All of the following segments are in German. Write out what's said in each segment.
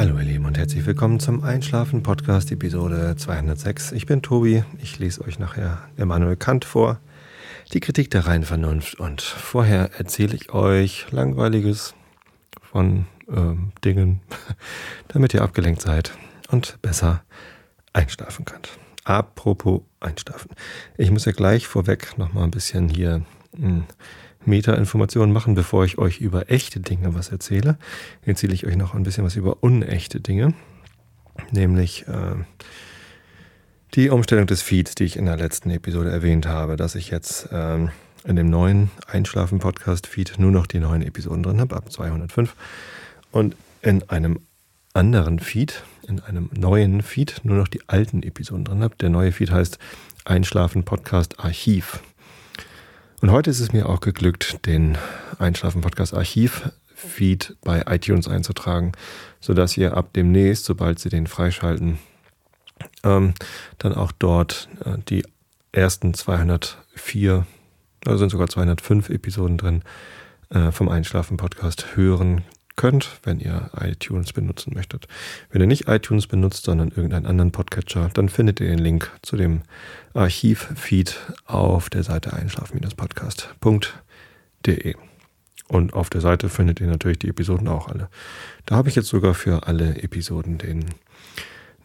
Hallo ihr Lieben und herzlich willkommen zum Einschlafen Podcast Episode 206. Ich bin Tobi, ich lese euch nachher Immanuel Kant vor, die Kritik der reinen Vernunft und vorher erzähle ich euch langweiliges von äh, Dingen, damit ihr abgelenkt seid und besser einschlafen könnt. Apropos einschlafen. Ich muss ja gleich vorweg nochmal ein bisschen hier hm, Meta-Informationen machen, bevor ich euch über echte Dinge was erzähle. Erzähle ich euch noch ein bisschen was über unechte Dinge, nämlich äh, die Umstellung des Feeds, die ich in der letzten Episode erwähnt habe, dass ich jetzt äh, in dem neuen Einschlafen-Podcast-Feed nur noch die neuen Episoden drin habe, ab 205. Und in einem anderen Feed, in einem neuen Feed, nur noch die alten Episoden drin habe. Der neue Feed heißt Einschlafen Podcast Archiv. Und heute ist es mir auch geglückt, den Einschlafen Podcast Archiv Feed bei iTunes einzutragen, sodass ihr ab demnächst, sobald sie den freischalten, ähm, dann auch dort äh, die ersten 204, also sind sogar 205 Episoden drin, äh, vom Einschlafen Podcast hören könnt, wenn ihr iTunes benutzen möchtet. Wenn ihr nicht iTunes benutzt, sondern irgendeinen anderen Podcatcher, dann findet ihr den Link zu dem Archivfeed auf der Seite einschlafen-podcast.de. Und auf der Seite findet ihr natürlich die Episoden auch alle. Da habe ich jetzt sogar für alle Episoden den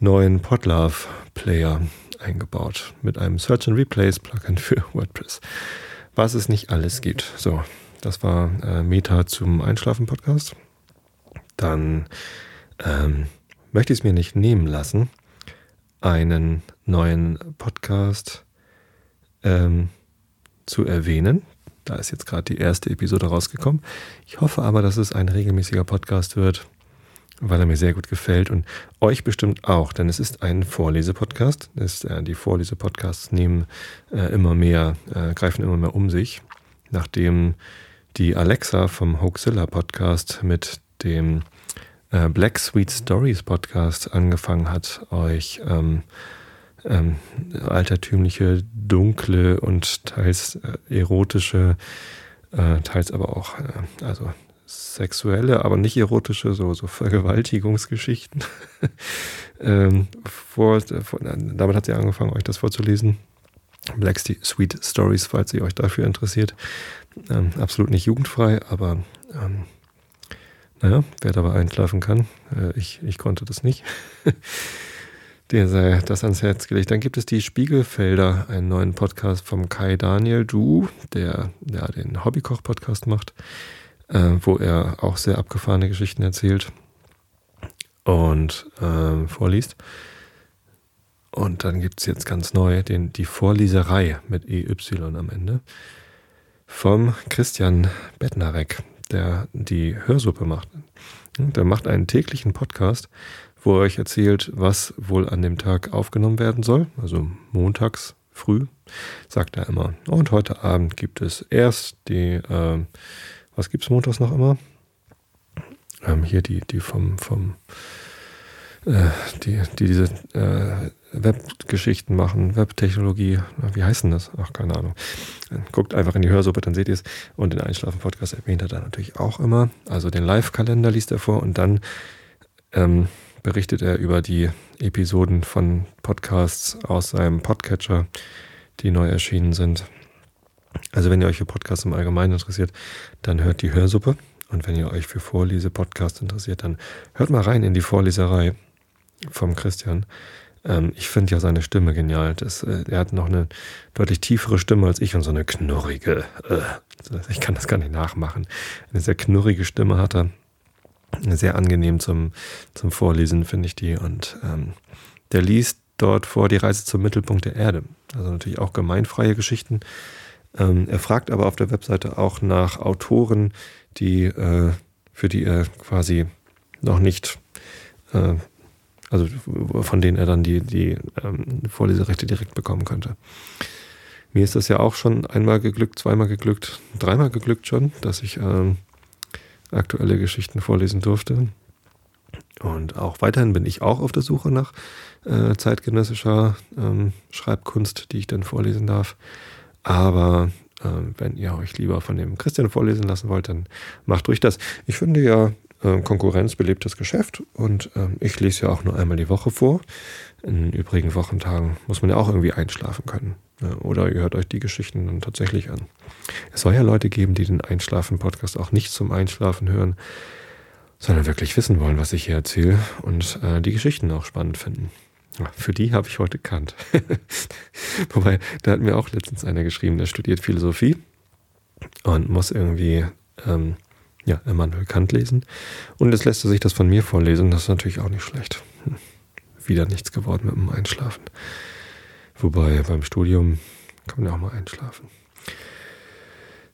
neuen Podlove Player eingebaut mit einem Search and Replace Plugin für WordPress. Was es nicht alles gibt. So, das war äh, Meta zum Einschlafen Podcast dann ähm, möchte ich es mir nicht nehmen lassen, einen neuen Podcast ähm, zu erwähnen. Da ist jetzt gerade die erste Episode rausgekommen. Ich hoffe aber, dass es ein regelmäßiger Podcast wird, weil er mir sehr gut gefällt und euch bestimmt auch, denn es ist ein Vorlesepodcast. äh, die Vorlesepodcasts nehmen äh, immer mehr, äh, greifen immer mehr um sich, nachdem die Alexa vom Hoaxilla Podcast mit dem äh, Black Sweet Stories Podcast angefangen hat, euch ähm, ähm, altertümliche, dunkle und teils äh, erotische, äh, teils aber auch äh, also sexuelle, aber nicht erotische, so, so Vergewaltigungsgeschichten. ähm, vor, vor, damit hat sie angefangen, euch das vorzulesen. Black Sweet Stories, falls ihr euch dafür interessiert. Ähm, absolut nicht jugendfrei, aber ähm, naja, wer dabei einschlafen kann, äh, ich, ich konnte das nicht. Der sei das ans Herz gelegt. Dann gibt es die Spiegelfelder, einen neuen Podcast vom Kai Daniel Du, der, der den Hobbykoch-Podcast macht, äh, wo er auch sehr abgefahrene Geschichten erzählt und äh, vorliest. Und dann gibt es jetzt ganz neu den, die Vorleserei mit EY am Ende vom Christian Bettnarek der die Hörsuppe macht. Der macht einen täglichen Podcast, wo er euch erzählt, was wohl an dem Tag aufgenommen werden soll. Also montags früh, sagt er immer. Und heute Abend gibt es erst die, äh, was gibt es montags noch immer? Ähm, hier die, die vom, vom die, die diese äh, Webgeschichten machen, Webtechnologie, wie heißt denn das? Ach, keine Ahnung. Guckt einfach in die Hörsuppe, dann seht ihr es. Und den Einschlafen-Podcast erwähnt er dann natürlich auch immer. Also den Live-Kalender liest er vor und dann ähm, berichtet er über die Episoden von Podcasts aus seinem Podcatcher, die neu erschienen sind. Also wenn ihr euch für Podcasts im Allgemeinen interessiert, dann hört die Hörsuppe. Und wenn ihr euch für Vorlese-Podcasts interessiert, dann hört mal rein in die Vorleserei vom Christian. Ähm, ich finde ja seine Stimme genial. Das, äh, er hat noch eine deutlich tiefere Stimme als ich und so eine knurrige. Äh, ich kann das gar nicht nachmachen. Eine sehr knurrige Stimme hat er. Sehr angenehm zum, zum Vorlesen, finde ich die. Und ähm, der liest dort vor die Reise zum Mittelpunkt der Erde. Also natürlich auch gemeinfreie Geschichten. Ähm, er fragt aber auf der Webseite auch nach Autoren, die, äh, für die er quasi noch nicht äh, also von denen er dann die, die ähm, Vorleserechte direkt bekommen könnte. Mir ist das ja auch schon einmal geglückt, zweimal geglückt, dreimal geglückt schon, dass ich ähm, aktuelle Geschichten vorlesen durfte. Und auch weiterhin bin ich auch auf der Suche nach äh, zeitgenössischer ähm, Schreibkunst, die ich dann vorlesen darf. Aber äh, wenn ihr euch lieber von dem Christian vorlesen lassen wollt, dann macht ruhig das. Ich finde ja, äh, Konkurrenz belebt das Geschäft und äh, ich lese ja auch nur einmal die Woche vor. In übrigen Wochentagen muss man ja auch irgendwie einschlafen können. Ja, oder ihr hört euch die Geschichten dann tatsächlich an. Es soll ja Leute geben, die den Einschlafen-Podcast auch nicht zum Einschlafen hören, sondern wirklich wissen wollen, was ich hier erzähle und äh, die Geschichten auch spannend finden. Ja, für die habe ich heute Kant. Wobei, da hat mir auch letztens einer geschrieben, der studiert Philosophie und muss irgendwie ähm, ja, Immanuel Kant lesen. Und jetzt lässt er sich das von mir vorlesen. Das ist natürlich auch nicht schlecht. Hm. Wieder nichts geworden mit dem Einschlafen. Wobei beim Studium kann man ja auch mal einschlafen.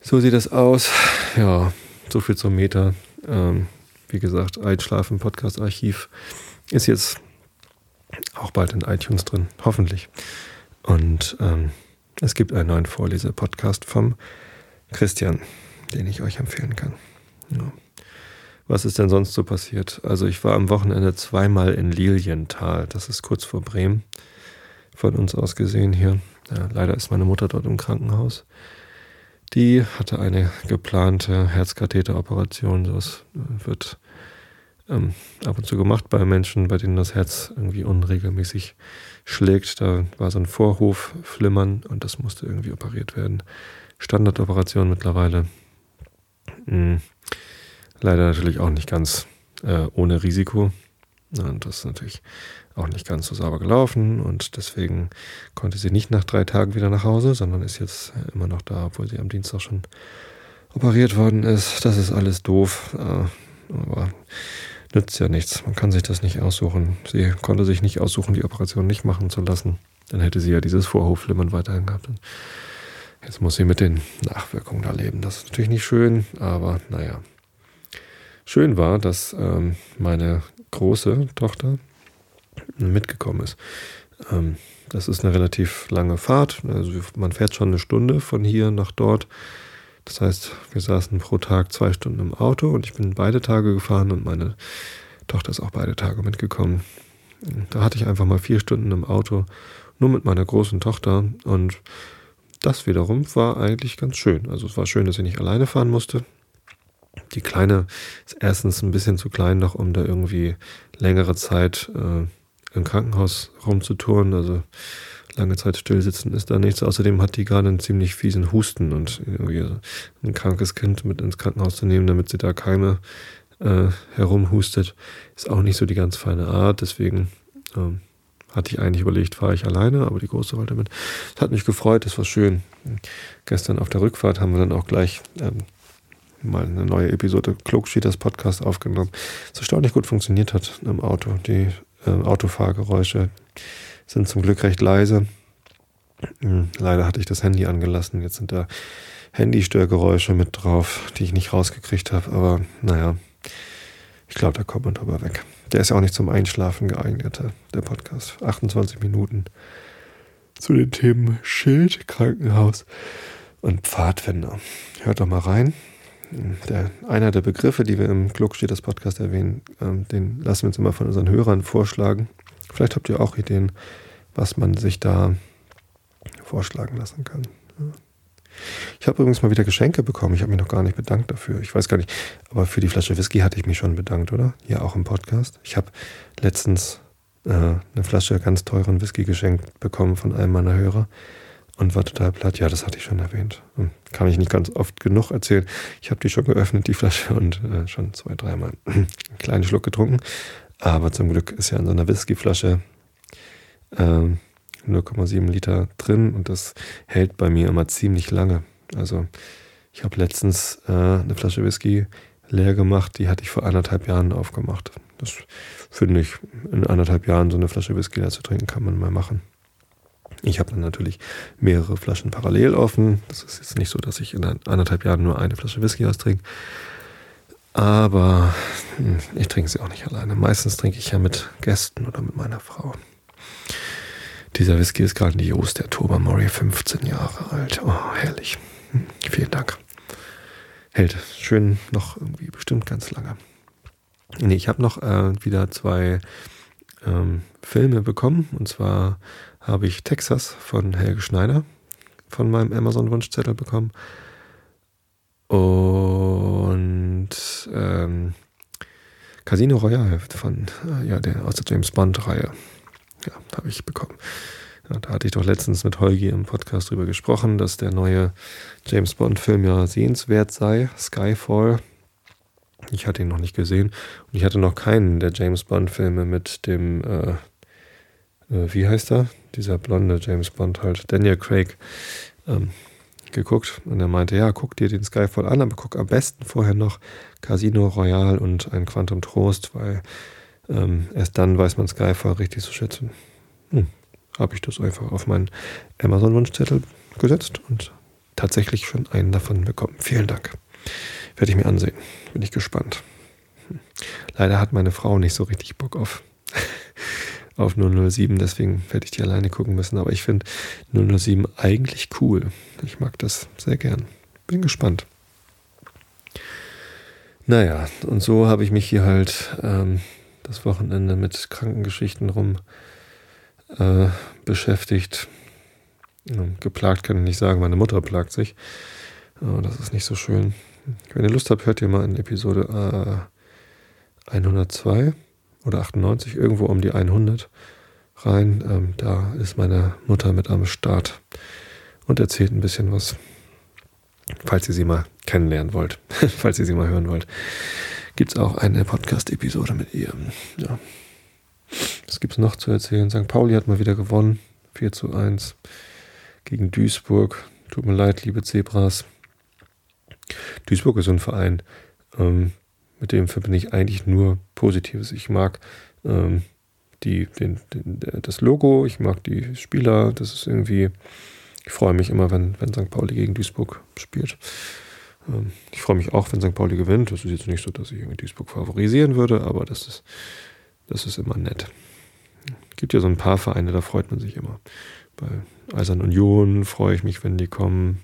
So sieht das aus. Ja, so viel zum Meter. Ähm, wie gesagt, Einschlafen, Podcast-Archiv ist jetzt auch bald in iTunes drin, hoffentlich. Und ähm, es gibt einen neuen Vorlese-Podcast vom Christian, den ich euch empfehlen kann. Ja. Was ist denn sonst so passiert? Also ich war am Wochenende zweimal in Lilienthal, das ist kurz vor Bremen, von uns aus gesehen hier. Ja, leider ist meine Mutter dort im Krankenhaus. Die hatte eine geplante Herzkatheteroperation. Das wird ähm, ab und zu gemacht bei Menschen, bei denen das Herz irgendwie unregelmäßig schlägt. Da war so ein Vorhofflimmern und das musste irgendwie operiert werden. Standardoperation mittlerweile. Hm. Leider natürlich auch nicht ganz äh, ohne Risiko. Und das ist natürlich auch nicht ganz so sauber gelaufen und deswegen konnte sie nicht nach drei Tagen wieder nach Hause, sondern ist jetzt immer noch da, obwohl sie am Dienstag schon operiert worden ist. Das ist alles doof, äh, aber nützt ja nichts. Man kann sich das nicht aussuchen. Sie konnte sich nicht aussuchen, die Operation nicht machen zu lassen. Dann hätte sie ja dieses Vorhofflimmern weiterhin gehabt. Jetzt muss sie mit den Nachwirkungen da leben. Das ist natürlich nicht schön, aber naja. Schön war, dass ähm, meine große Tochter mitgekommen ist. Ähm, das ist eine relativ lange Fahrt. Also man fährt schon eine Stunde von hier nach dort. Das heißt, wir saßen pro Tag zwei Stunden im Auto und ich bin beide Tage gefahren und meine Tochter ist auch beide Tage mitgekommen. Da hatte ich einfach mal vier Stunden im Auto, nur mit meiner großen Tochter und das wiederum war eigentlich ganz schön. Also es war schön, dass ich nicht alleine fahren musste. Die Kleine ist erstens ein bisschen zu klein noch, um da irgendwie längere Zeit äh, im Krankenhaus rumzutouren. Also lange Zeit stillsitzen ist da nichts. Außerdem hat die gerade einen ziemlich fiesen Husten und irgendwie ein krankes Kind mit ins Krankenhaus zu nehmen, damit sie da Keime äh, herumhustet, ist auch nicht so die ganz feine Art. Deswegen ähm, hatte ich eigentlich überlegt, fahre ich alleine, aber die Große wollte mit. Es hat mich gefreut, es war schön. Gestern auf der Rückfahrt haben wir dann auch gleich ähm, mal eine neue Episode Klugschieders Podcast aufgenommen. Es erstaunlich gut funktioniert hat im Auto. Die äh, Autofahrgeräusche sind zum Glück recht leise. Hm, leider hatte ich das Handy angelassen. Jetzt sind da Handystörgeräusche mit drauf, die ich nicht rausgekriegt habe. Aber naja, ich glaube, da kommt man drüber weg. Der ist ja auch nicht zum Einschlafen geeignet, der Podcast. 28 Minuten zu den Themen Schild, Krankenhaus und Pfadfinder. Hört doch mal rein. Der, einer der Begriffe, die wir im Klug steht das Podcast erwähnen, ähm, den lassen wir uns immer von unseren Hörern vorschlagen. Vielleicht habt ihr auch Ideen, was man sich da vorschlagen lassen kann. Ich habe übrigens mal wieder Geschenke bekommen. Ich habe mich noch gar nicht bedankt dafür. Ich weiß gar nicht, aber für die Flasche Whisky hatte ich mich schon bedankt, oder? Hier auch im Podcast. Ich habe letztens äh, eine Flasche ganz teuren Whisky geschenkt bekommen von einem meiner Hörer und war total platt. Ja, das hatte ich schon erwähnt. Hm, kann ich nicht ganz oft genug erzählen. Ich habe die schon geöffnet, die Flasche, und äh, schon zwei, dreimal einen kleinen Schluck getrunken. Aber zum Glück ist ja in so einer Whiskyflasche äh, 0,7 Liter drin und das hält bei mir immer ziemlich lange. Also ich habe letztens äh, eine Flasche Whisky leer gemacht, die hatte ich vor anderthalb Jahren aufgemacht. Das finde ich, in anderthalb Jahren so eine Flasche Whisky leer zu trinken, kann man mal machen. Ich habe dann natürlich mehrere Flaschen parallel offen. Das ist jetzt nicht so, dass ich in anderthalb Jahren nur eine Flasche Whisky austrinke. Aber hm, ich trinke sie auch nicht alleine. Meistens trinke ich ja mit Gästen oder mit meiner Frau. Dieser Whisky ist grandios, der Tobermory, 15 Jahre alt. Oh, herrlich. Hm, vielen Dank. Hält schön noch irgendwie bestimmt ganz lange. Nee, ich habe noch äh, wieder zwei ähm, Filme bekommen. Und zwar habe ich Texas von Helge Schneider von meinem Amazon-Wunschzettel bekommen. Und ähm, Casino Royale von, äh, ja, der, aus der James Bond-Reihe. Ja, habe ich bekommen. Ja, da hatte ich doch letztens mit Holgi im Podcast drüber gesprochen, dass der neue James Bond-Film ja sehenswert sei, Skyfall. Ich hatte ihn noch nicht gesehen und ich hatte noch keinen der James Bond-Filme mit dem, äh, äh, wie heißt er? Dieser blonde James Bond halt, Daniel Craig, ähm, geguckt. Und er meinte, ja, guck dir den Skyfall an, aber guck am besten vorher noch Casino Royale und ein Quantum Trost, weil ähm, erst dann weiß man Skyfall richtig zu schätzen. Hm, Habe ich das einfach auf meinen Amazon-Wunschzettel gesetzt und tatsächlich schon einen davon bekommen. Vielen Dank. Werde ich mir ansehen. Bin ich gespannt. Hm. Leider hat meine Frau nicht so richtig Bock auf, auf 007, deswegen werde ich die alleine gucken müssen. Aber ich finde 007 eigentlich cool. Ich mag das sehr gern. Bin gespannt. Naja, und so habe ich mich hier halt ähm, das Wochenende mit Krankengeschichten rum äh, beschäftigt. Geplagt kann ich nicht sagen, meine Mutter plagt sich. Oh, das ist nicht so schön. Wenn ihr Lust habt, hört ihr mal in Episode äh, 102 oder 98, irgendwo um die 100 rein. Ähm, da ist meine Mutter mit am Start und erzählt ein bisschen was, falls ihr sie mal kennenlernen wollt, falls ihr sie mal hören wollt. Gibt es auch eine Podcast-Episode mit ihr. Ja. Was gibt es noch zu erzählen? St. Pauli hat mal wieder gewonnen. 4 zu 1 gegen Duisburg. Tut mir leid, liebe Zebras. Duisburg ist so ein Verein, ähm, mit dem verbinde ich eigentlich nur Positives. Ich mag ähm, die, den, den, das Logo, ich mag die Spieler, das ist irgendwie, ich freue mich immer, wenn, wenn St. Pauli gegen Duisburg spielt. Ähm, ich freue mich auch, wenn St. Pauli gewinnt. Das ist jetzt nicht so, dass ich irgendwie Duisburg favorisieren würde, aber das ist, das ist immer nett. Es gibt ja so ein paar Vereine, da freut man sich immer. Bei Eisern Union freue ich mich, wenn die kommen.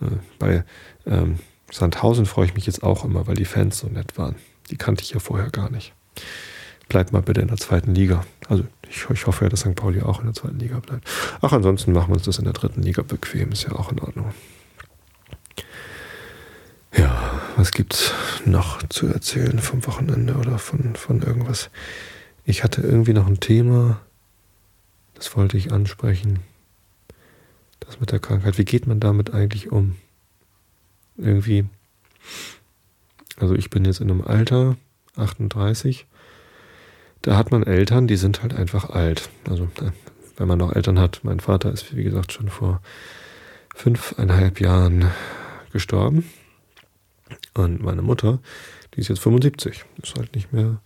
Äh, bei ähm, Sandhausen freue ich mich jetzt auch immer, weil die Fans so nett waren. Die kannte ich ja vorher gar nicht. Bleibt mal bitte in der zweiten Liga. Also ich, ich hoffe ja, dass St. Pauli auch in der zweiten Liga bleibt. Ach, ansonsten machen wir uns das in der dritten Liga bequem. Ist ja auch in Ordnung. Ja, was gibt's noch zu erzählen vom Wochenende oder von, von irgendwas? Ich hatte irgendwie noch ein Thema, das wollte ich ansprechen. Das mit der Krankheit. Wie geht man damit eigentlich um? Irgendwie. Also ich bin jetzt in einem Alter, 38. Da hat man Eltern, die sind halt einfach alt. Also wenn man noch Eltern hat. Mein Vater ist, wie gesagt, schon vor fünfeinhalb Jahren gestorben. Und meine Mutter, die ist jetzt 75, ist halt nicht mehr,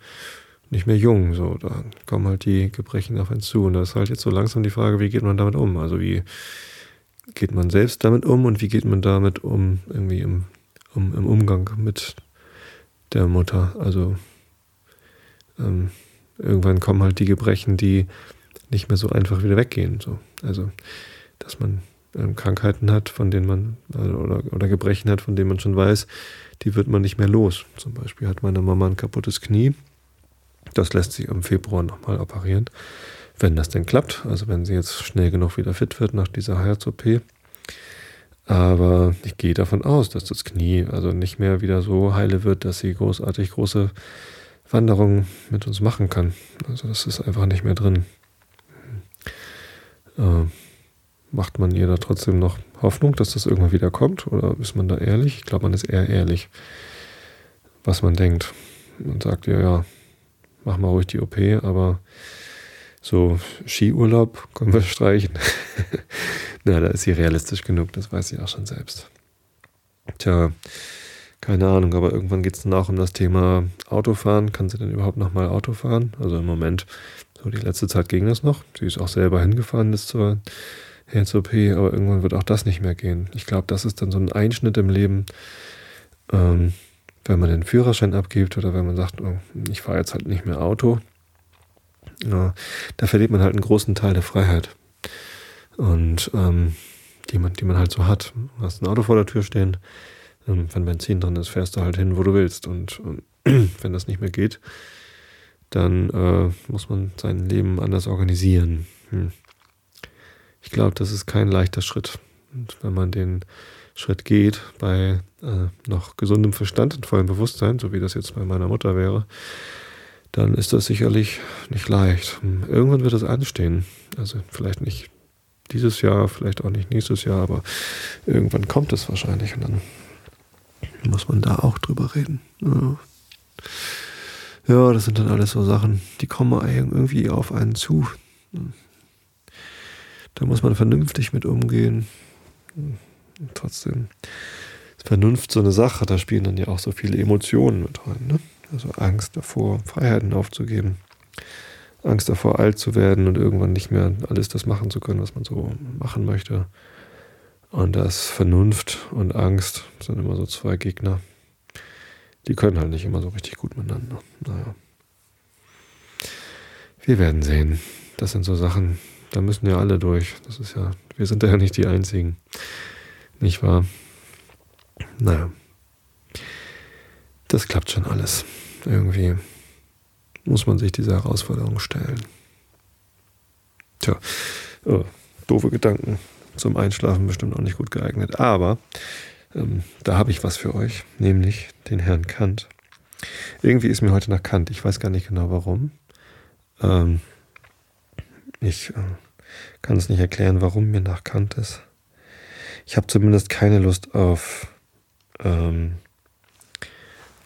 nicht mehr jung. So, da kommen halt die Gebrechen auf einen zu. Und da ist halt jetzt so langsam die Frage, wie geht man damit um? Also wie geht man selbst damit um und wie geht man damit um, irgendwie im, um, im Umgang mit der Mutter? Also ähm, irgendwann kommen halt die Gebrechen, die nicht mehr so einfach wieder weggehen. So. Also, dass man ähm, Krankheiten hat, von denen man, also, oder, oder Gebrechen hat, von denen man schon weiß, die wird man nicht mehr los. Zum Beispiel hat meine Mama ein kaputtes Knie. Das lässt sich im Februar nochmal operieren, wenn das denn klappt. Also wenn sie jetzt schnell genug wieder fit wird nach dieser Herz-OP. Aber ich gehe davon aus, dass das Knie also nicht mehr wieder so heile wird, dass sie großartig große Wanderungen mit uns machen kann. Also das ist einfach nicht mehr drin. Äh, macht man ihr da trotzdem noch Hoffnung, dass das irgendwann wieder kommt? Oder ist man da ehrlich? Ich glaube, man ist eher ehrlich, was man denkt. Man sagt ihr, ja, mach mal ruhig die OP, aber so Skiurlaub können wir streichen. Na, da ist sie realistisch genug, das weiß sie auch schon selbst. Tja, keine Ahnung, aber irgendwann geht es dann auch um das Thema Autofahren. Kann sie denn überhaupt nochmal Auto fahren? Also im Moment, so die letzte Zeit ging das noch. Sie ist auch selber hingefahren bis zur Herz-OP, aber irgendwann wird auch das nicht mehr gehen. Ich glaube, das ist dann so ein Einschnitt im Leben, ähm, wenn man den Führerschein abgibt oder wenn man sagt, oh, ich fahre jetzt halt nicht mehr Auto. Ja, da verliert man halt einen großen Teil der Freiheit. Und ähm, die, man, die man halt so hat. Du hast ein Auto vor der Tür stehen, ähm, wenn Benzin drin ist, fährst du halt hin, wo du willst. Und äh, wenn das nicht mehr geht, dann äh, muss man sein Leben anders organisieren. Hm. Ich glaube, das ist kein leichter Schritt. Und wenn man den Schritt geht bei äh, noch gesundem Verstand und vollem Bewusstsein, so wie das jetzt bei meiner Mutter wäre, dann ist das sicherlich nicht leicht. Irgendwann wird es anstehen. Also vielleicht nicht dieses Jahr, vielleicht auch nicht nächstes Jahr, aber irgendwann kommt es wahrscheinlich und dann muss man da auch drüber reden. Ja. das sind dann alles so Sachen, die kommen irgendwie auf einen zu. Da muss man vernünftig mit umgehen. trotzdem ist Vernunft so eine Sache, da spielen dann ja auch so viele Emotionen mit rein. Ne? Also Angst davor, Freiheiten aufzugeben. Angst davor, alt zu werden und irgendwann nicht mehr alles das machen zu können, was man so machen möchte. Und das Vernunft und Angst sind immer so zwei Gegner. Die können halt nicht immer so richtig gut miteinander. Naja. Wir werden sehen. Das sind so Sachen, da müssen ja alle durch. Das ist ja, wir sind ja nicht die Einzigen. Nicht wahr? Naja. Das klappt schon alles. Irgendwie muss man sich diese Herausforderung stellen. Tja, oh, doofe Gedanken. Zum Einschlafen bestimmt auch nicht gut geeignet. Aber ähm, da habe ich was für euch, nämlich den Herrn Kant. Irgendwie ist mir heute nach Kant. Ich weiß gar nicht genau warum. Ähm, ich äh, kann es nicht erklären, warum mir nach Kant ist. Ich habe zumindest keine Lust auf ähm,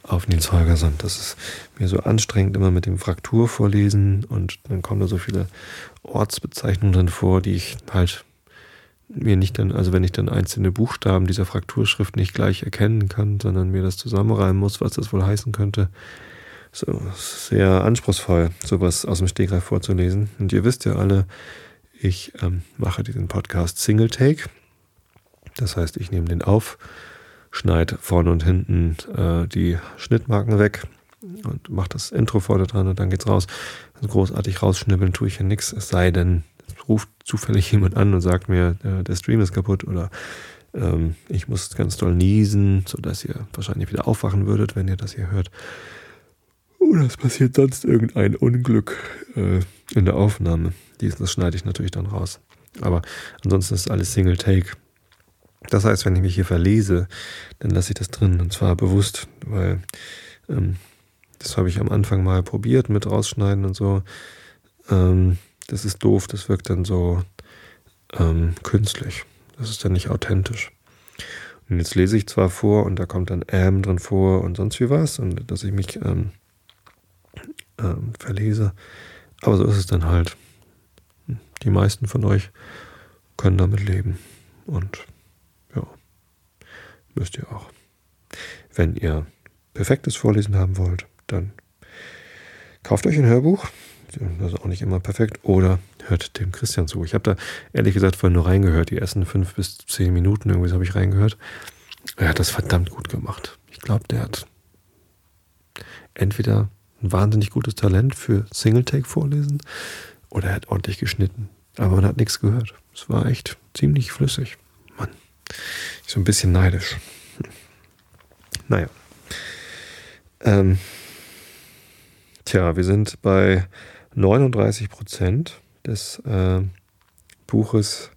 auf Nils Holgersson. Das ist mir so anstrengend immer mit dem Fraktur vorlesen und dann kommen da so viele Ortsbezeichnungen drin vor, die ich halt mir nicht dann, also wenn ich dann einzelne Buchstaben dieser Frakturschrift nicht gleich erkennen kann, sondern mir das zusammenreimen muss, was das wohl heißen könnte. So, sehr anspruchsvoll, sowas aus dem Stegreif vorzulesen. Und ihr wisst ja alle, ich ähm, mache diesen Podcast Single Take. Das heißt, ich nehme den auf, schneide vorne und hinten äh, die Schnittmarken weg und mache das Intro vorne dran und dann geht's raus. Also großartig rausschnibbeln tue ich hier nichts, es sei denn, es ruft zufällig jemand an und sagt mir, äh, der Stream ist kaputt oder ähm, ich muss ganz doll niesen, sodass ihr wahrscheinlich wieder aufwachen würdet, wenn ihr das hier hört. Oder es passiert sonst irgendein Unglück äh, in der Aufnahme. Das schneide ich natürlich dann raus. Aber ansonsten ist alles Single Take. Das heißt, wenn ich mich hier verlese, dann lasse ich das drin und zwar bewusst, weil ähm, das habe ich am Anfang mal probiert mit rausschneiden und so. Ähm, das ist doof, das wirkt dann so ähm, künstlich. Das ist dann nicht authentisch. Und jetzt lese ich zwar vor und da kommt dann am drin vor und sonst wie was und dass ich mich ähm, ähm, verlese, aber so ist es dann halt. Die meisten von euch können damit leben und müsst ihr auch. Wenn ihr perfektes Vorlesen haben wollt, dann kauft euch ein Hörbuch. Das ist auch nicht immer perfekt. Oder hört dem Christian zu. Ich habe da ehrlich gesagt vorhin nur reingehört. Die ersten fünf bis zehn Minuten irgendwie habe ich reingehört. Er hat das verdammt gut gemacht. Ich glaube, der hat entweder ein wahnsinnig gutes Talent für Single-Take-Vorlesen oder er hat ordentlich geschnitten. Aber man hat nichts gehört. Es war echt ziemlich flüssig. So ein bisschen neidisch. Naja. Ähm, tja, wir sind bei 39 Prozent des äh, Buches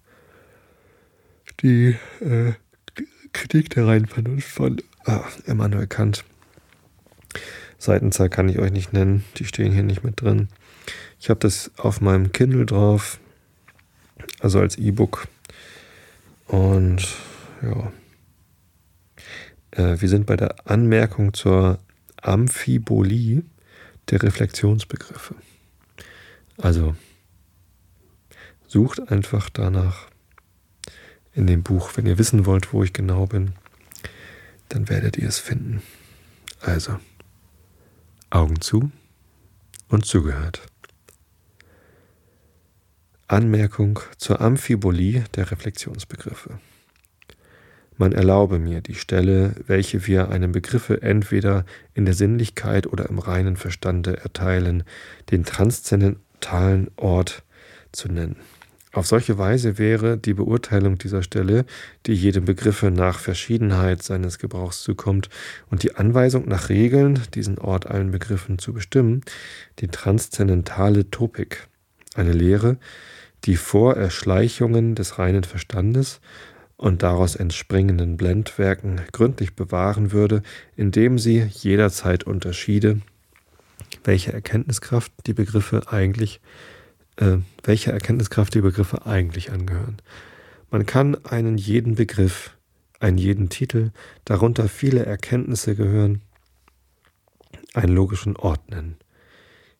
Die äh, Kritik der reinen Vernunft von ah, Immanuel Kant. Seitenzahl kann ich euch nicht nennen, die stehen hier nicht mit drin. Ich habe das auf meinem Kindle drauf, also als E-Book. Und ja. Äh, wir sind bei der Anmerkung zur Amphibolie der Reflexionsbegriffe. Also sucht einfach danach in dem Buch. Wenn ihr wissen wollt, wo ich genau bin, dann werdet ihr es finden. Also, Augen zu und zugehört. Anmerkung zur Amphibolie der Reflexionsbegriffe. Man erlaube mir die Stelle, welche wir einem Begriffe entweder in der Sinnlichkeit oder im reinen Verstande erteilen, den transzendentalen Ort zu nennen. Auf solche Weise wäre die Beurteilung dieser Stelle, die jedem Begriffe nach Verschiedenheit seines Gebrauchs zukommt, und die Anweisung nach Regeln, diesen Ort allen Begriffen zu bestimmen, die transzendentale Topik, eine Lehre, die vor Erschleichungen des reinen Verstandes und daraus entspringenden Blendwerken gründlich bewahren würde, indem sie jederzeit unterschiede, welche Erkenntniskraft die Begriffe eigentlich, äh, welche Erkenntniskraft die Begriffe eigentlich angehören. Man kann einen jeden Begriff, einen jeden Titel, darunter viele Erkenntnisse gehören, einen logischen Ort nennen.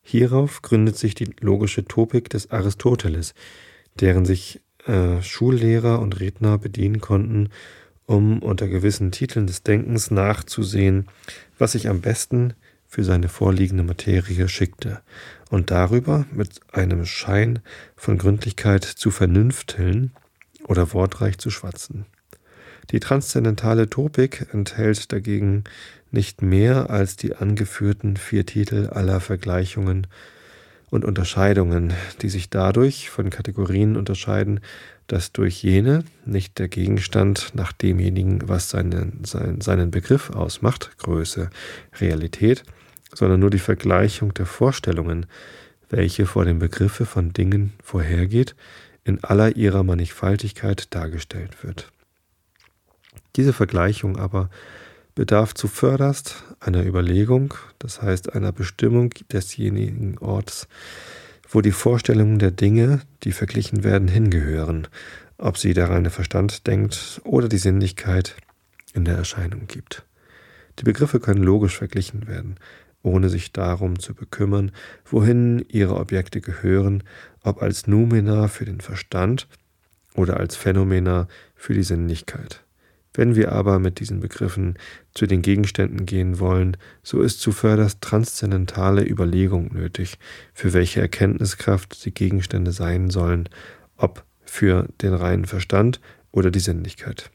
Hierauf gründet sich die logische Topik des Aristoteles, deren sich äh, Schullehrer und Redner bedienen konnten, um unter gewissen Titeln des Denkens nachzusehen, was sich am besten für seine vorliegende Materie schickte, und darüber mit einem Schein von Gründlichkeit zu vernünfteln oder wortreich zu schwatzen. Die transzendentale Topik enthält dagegen nicht mehr als die angeführten vier Titel aller Vergleichungen und Unterscheidungen, die sich dadurch von Kategorien unterscheiden, dass durch jene nicht der Gegenstand nach demjenigen, was seinen, seinen, seinen Begriff ausmacht, Größe, Realität, sondern nur die Vergleichung der Vorstellungen, welche vor dem Begriffe von Dingen vorhergeht, in aller ihrer Mannigfaltigkeit dargestellt wird. Diese Vergleichung aber bedarf zuvörderst einer Überlegung, das heißt einer Bestimmung desjenigen Orts, wo die Vorstellungen der Dinge, die verglichen werden, hingehören, ob sie der reine Verstand denkt oder die Sinnlichkeit in der Erscheinung gibt. Die Begriffe können logisch verglichen werden, ohne sich darum zu bekümmern, wohin ihre Objekte gehören, ob als Numena für den Verstand oder als Phänomena für die Sinnlichkeit. Wenn wir aber mit diesen Begriffen zu den Gegenständen gehen wollen, so ist zuvörderst transzendentale Überlegung nötig, für welche Erkenntniskraft die Gegenstände sein sollen, ob für den reinen Verstand oder die Sinnlichkeit.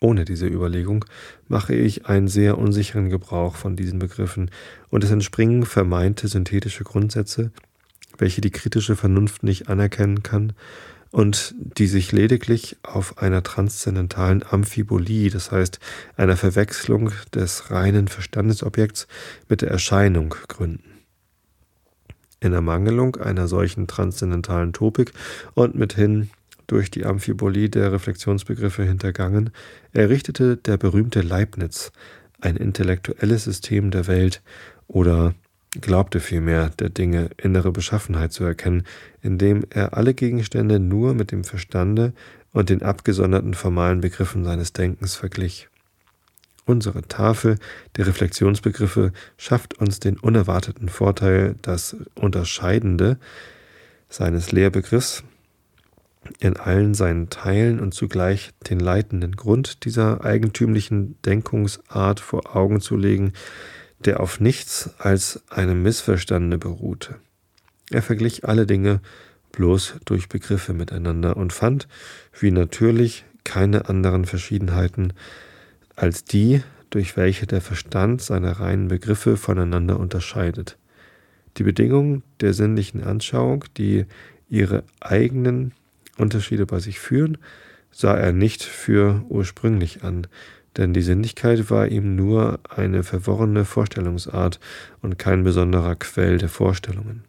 Ohne diese Überlegung mache ich einen sehr unsicheren Gebrauch von diesen Begriffen, und es entspringen vermeinte synthetische Grundsätze, welche die kritische Vernunft nicht anerkennen kann und die sich lediglich auf einer transzendentalen Amphibolie, das heißt einer Verwechslung des reinen Verstandesobjekts mit der Erscheinung gründen. In Ermangelung einer solchen transzendentalen Topik und mithin durch die Amphibolie der Reflexionsbegriffe hintergangen, errichtete der berühmte Leibniz ein intellektuelles System der Welt oder glaubte vielmehr, der Dinge innere Beschaffenheit zu erkennen, indem er alle Gegenstände nur mit dem Verstande und den abgesonderten formalen Begriffen seines Denkens verglich. Unsere Tafel der Reflexionsbegriffe schafft uns den unerwarteten Vorteil, das Unterscheidende seines Lehrbegriffs in allen seinen Teilen und zugleich den leitenden Grund dieser eigentümlichen Denkungsart vor Augen zu legen, der auf nichts als einem Missverstande beruhte. Er verglich alle Dinge bloß durch Begriffe miteinander und fand, wie natürlich, keine anderen Verschiedenheiten als die, durch welche der Verstand seine reinen Begriffe voneinander unterscheidet. Die Bedingungen der sinnlichen Anschauung, die ihre eigenen Unterschiede bei sich führen, sah er nicht für ursprünglich an, denn die Sinnlichkeit war ihm nur eine verworrene Vorstellungsart und kein besonderer Quell der Vorstellungen.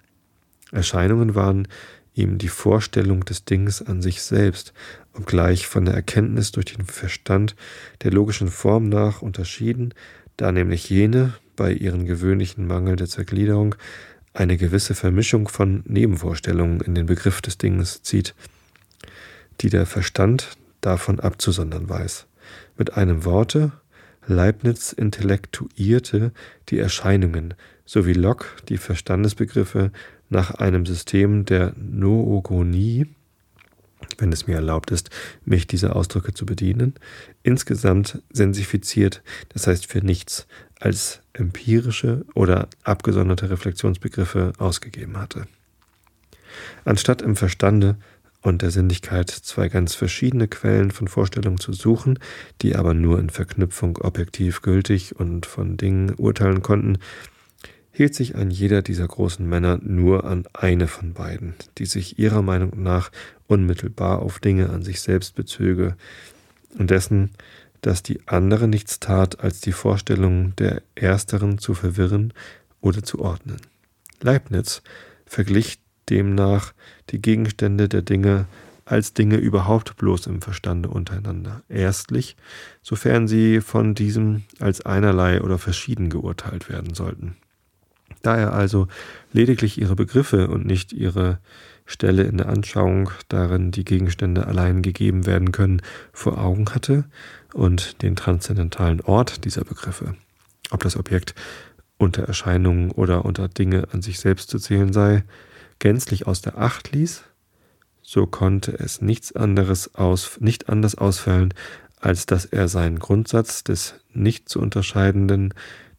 Erscheinungen waren ihm die Vorstellung des Dings an sich selbst, obgleich von der Erkenntnis durch den Verstand der logischen Form nach unterschieden, da nämlich jene bei ihren gewöhnlichen Mangel der Zergliederung eine gewisse Vermischung von Nebenvorstellungen in den Begriff des Dinges zieht, die der Verstand davon abzusondern weiß. Mit einem Worte, Leibniz intellektuierte die Erscheinungen sowie Locke die Verstandesbegriffe nach einem System der Noogonie, wenn es mir erlaubt ist, mich dieser Ausdrücke zu bedienen, insgesamt sensifiziert, das heißt für nichts, als empirische oder abgesonderte Reflexionsbegriffe ausgegeben hatte. Anstatt im Verstande und der Sinnlichkeit zwei ganz verschiedene Quellen von Vorstellungen zu suchen, die aber nur in Verknüpfung objektiv gültig und von Dingen urteilen konnten, hielt sich ein jeder dieser großen Männer nur an eine von beiden, die sich ihrer Meinung nach unmittelbar auf Dinge an sich selbst bezöge, und dessen, dass die andere nichts tat, als die Vorstellungen der ersteren zu verwirren oder zu ordnen. Leibniz verglich demnach die Gegenstände der Dinge als Dinge überhaupt bloß im Verstande untereinander. Erstlich, sofern sie von diesem als einerlei oder verschieden geurteilt werden sollten. Da er also lediglich ihre Begriffe und nicht ihre Stelle in der Anschauung, darin die Gegenstände allein gegeben werden können, vor Augen hatte und den transzendentalen Ort dieser Begriffe, ob das Objekt unter Erscheinungen oder unter Dinge an sich selbst zu zählen sei, gänzlich aus der Acht ließ, so konnte es nichts anderes aus, nicht anders ausfallen, als dass er seinen Grundsatz des nicht zu unterscheidenden,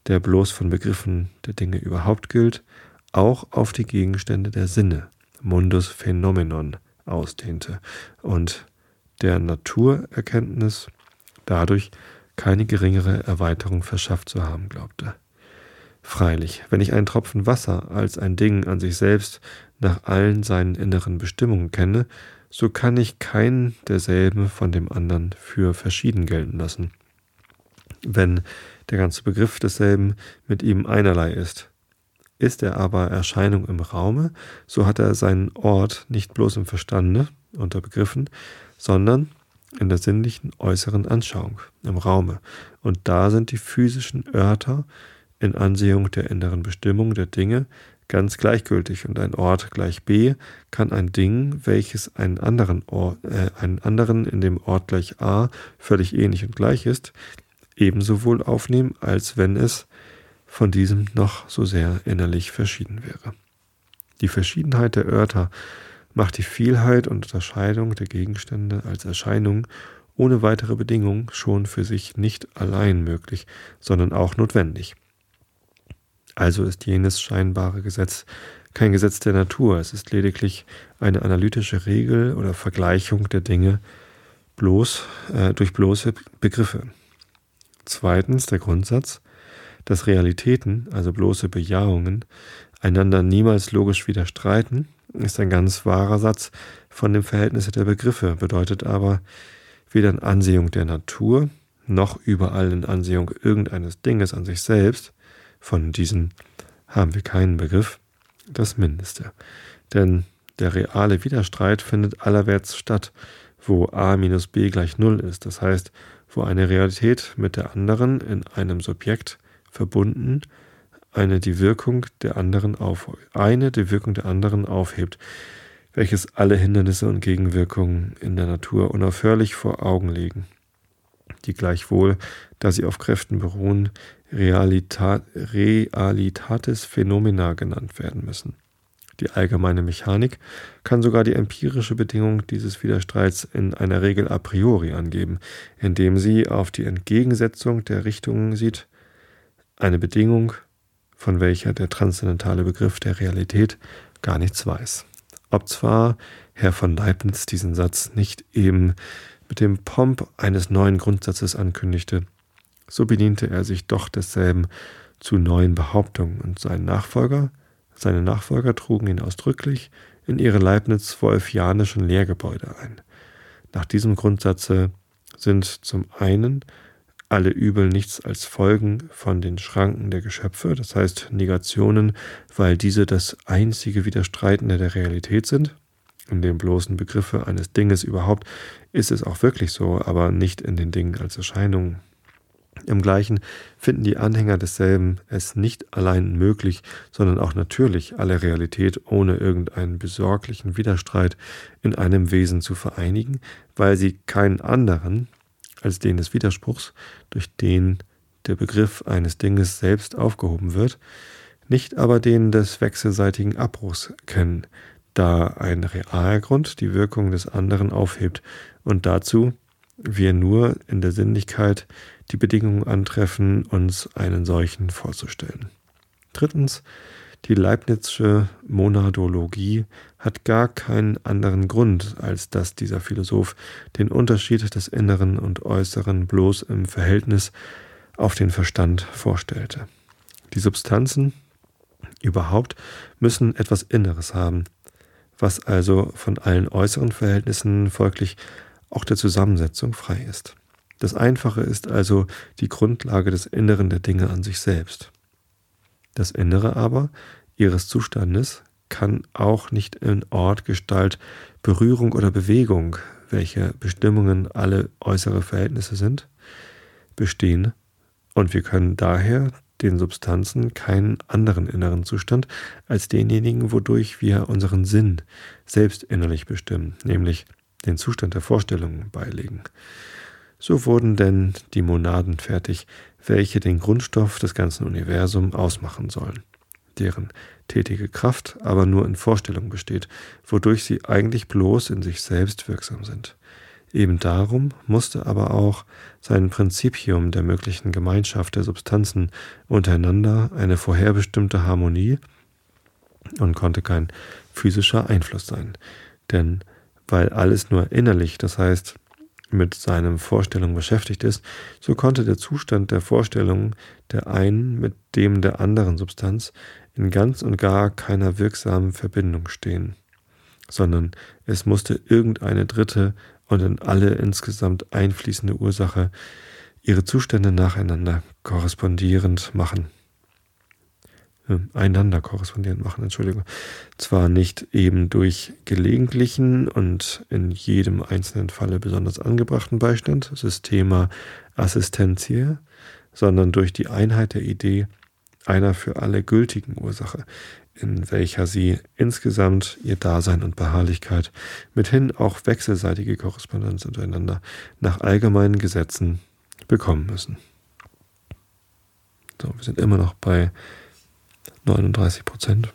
der bloß von Begriffen der Dinge überhaupt gilt, auch auf die Gegenstände der Sinne, Mundus Phänomenon, ausdehnte und der Naturerkenntnis dadurch keine geringere Erweiterung verschafft zu haben glaubte. Freilich, wenn ich einen Tropfen Wasser als ein Ding an sich selbst nach allen seinen inneren Bestimmungen kenne, so kann ich keinen derselben von dem anderen für verschieden gelten lassen. Wenn der ganze Begriff desselben mit ihm einerlei ist. Ist er aber Erscheinung im Raume, so hat er seinen Ort nicht bloß im Verstande unter Begriffen, sondern in der sinnlichen äußeren Anschauung im Raume. Und da sind die physischen Örter in Ansehung der inneren Bestimmung der Dinge ganz gleichgültig und ein Ort gleich B kann ein Ding, welches einen anderen, Ort, äh, einen anderen in dem Ort gleich A völlig ähnlich und gleich ist, ebenso wohl aufnehmen, als wenn es von diesem noch so sehr innerlich verschieden wäre. Die Verschiedenheit der Örter macht die Vielheit und Unterscheidung der Gegenstände als Erscheinung ohne weitere Bedingung schon für sich nicht allein möglich, sondern auch notwendig. Also ist jenes scheinbare Gesetz kein Gesetz der Natur, es ist lediglich eine analytische Regel oder Vergleichung der Dinge bloß äh, durch bloße Begriffe. Zweitens der Grundsatz, dass Realitäten, also bloße Bejahungen, einander niemals logisch widerstreiten, ist ein ganz wahrer Satz von dem Verhältnis der Begriffe, bedeutet aber weder in Ansehung der Natur noch überall in Ansehung irgendeines Dinges an sich selbst, von diesen haben wir keinen Begriff, das Mindeste. Denn der reale Widerstreit findet allerwärts statt, wo a minus b gleich null ist. Das heißt, wo eine Realität mit der anderen in einem Subjekt verbunden eine die Wirkung der anderen auf, eine die Wirkung der anderen aufhebt, welches alle Hindernisse und Gegenwirkungen in der Natur unaufhörlich vor Augen legen, die gleichwohl, da sie auf Kräften beruhen, Realita Realitates Phenomena genannt werden müssen. Die allgemeine Mechanik kann sogar die empirische Bedingung dieses Widerstreits in einer Regel a priori angeben, indem sie auf die Entgegensetzung der Richtungen sieht, eine Bedingung, von welcher der transzendentale Begriff der Realität gar nichts weiß. Ob zwar Herr von Leibniz diesen Satz nicht eben mit dem Pomp eines neuen Grundsatzes ankündigte, so bediente er sich doch desselben zu neuen Behauptungen und sein Nachfolger, seine Nachfolger trugen ihn ausdrücklich in ihre Leibniz-Wolfianischen Lehrgebäude ein. Nach diesem Grundsatze sind zum einen alle Übel nichts als Folgen von den Schranken der Geschöpfe, das heißt Negationen, weil diese das einzige Widerstreitende der Realität sind. In den bloßen Begriffe eines Dinges überhaupt ist es auch wirklich so, aber nicht in den Dingen als Erscheinungen. Im Gleichen finden die Anhänger desselben es nicht allein möglich, sondern auch natürlich, alle Realität ohne irgendeinen besorglichen Widerstreit in einem Wesen zu vereinigen, weil sie keinen anderen als den des Widerspruchs, durch den der Begriff eines Dinges selbst aufgehoben wird, nicht aber den des wechselseitigen Abbruchs kennen, da ein Realgrund die Wirkung des anderen aufhebt und dazu wir nur in der Sinnlichkeit die Bedingungen antreffen, uns einen solchen vorzustellen. Drittens, die Leibnizsche Monadologie hat gar keinen anderen Grund, als dass dieser Philosoph den Unterschied des Inneren und Äußeren bloß im Verhältnis auf den Verstand vorstellte. Die Substanzen überhaupt müssen etwas Inneres haben, was also von allen äußeren Verhältnissen folglich auch der Zusammensetzung frei ist. Das Einfache ist also die Grundlage des Inneren der Dinge an sich selbst. Das Innere aber ihres Zustandes kann auch nicht in Ort, Gestalt, Berührung oder Bewegung, welche Bestimmungen alle äußere Verhältnisse sind, bestehen, und wir können daher den Substanzen keinen anderen inneren Zustand als denjenigen, wodurch wir unseren Sinn selbst innerlich bestimmen, nämlich den Zustand der Vorstellungen beilegen. So wurden denn die Monaden fertig, welche den Grundstoff des ganzen Universums ausmachen sollen, deren tätige Kraft aber nur in Vorstellung besteht, wodurch sie eigentlich bloß in sich selbst wirksam sind. Eben darum musste aber auch sein Prinzipium der möglichen Gemeinschaft der Substanzen untereinander eine vorherbestimmte Harmonie und konnte kein physischer Einfluss sein. Denn weil alles nur innerlich, das heißt mit seinen Vorstellungen beschäftigt ist, so konnte der Zustand der Vorstellungen der einen mit dem der anderen Substanz in ganz und gar keiner wirksamen Verbindung stehen, sondern es musste irgendeine dritte und in alle insgesamt einfließende Ursache ihre Zustände nacheinander korrespondierend machen. Äh, einander korrespondierend machen, Entschuldigung. Zwar nicht eben durch gelegentlichen und in jedem einzelnen Falle besonders angebrachten Beistand, Systema Assistentia, sondern durch die Einheit der Idee einer für alle gültigen Ursache, in welcher sie insgesamt ihr Dasein und Beharrlichkeit, mithin auch wechselseitige Korrespondenz untereinander nach allgemeinen Gesetzen bekommen müssen. So, wir sind immer noch bei 39 Prozent,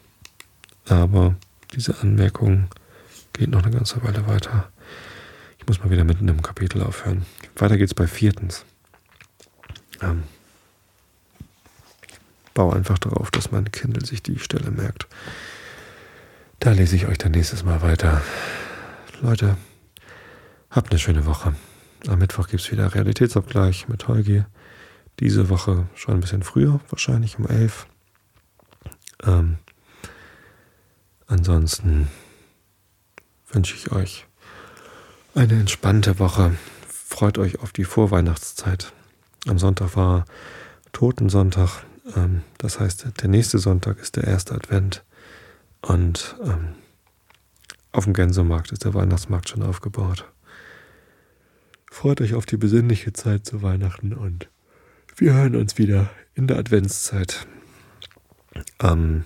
aber diese Anmerkung geht noch eine ganze Weile weiter. Ich muss mal wieder mitten im Kapitel aufhören. Weiter geht's bei viertens. Ähm, baue einfach darauf, dass mein Kindle sich die Stelle merkt. Da lese ich euch dann nächstes Mal weiter. Leute, habt eine schöne Woche. Am Mittwoch gibt es wieder Realitätsabgleich mit Holgi. Diese Woche schon ein bisschen früher, wahrscheinlich um 11. Ähm, ansonsten wünsche ich euch eine entspannte Woche. Freut euch auf die Vorweihnachtszeit. Am Sonntag war Totensonntag. Ähm, das heißt, der nächste Sonntag ist der erste Advent und ähm, auf dem Gänsemarkt ist der Weihnachtsmarkt schon aufgebaut. Freut euch auf die besinnliche Zeit zu Weihnachten und wir hören uns wieder in der Adventszeit. Ähm,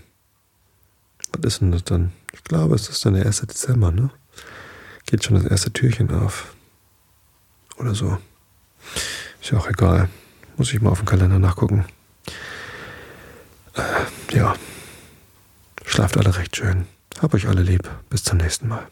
was ist denn das dann? Ich glaube, es ist dann der 1. Dezember, ne? Geht schon das erste Türchen auf. Oder so. Ist ja auch egal. Muss ich mal auf dem Kalender nachgucken. Äh, ja. Schlaft alle recht schön. Hab euch alle lieb. Bis zum nächsten Mal.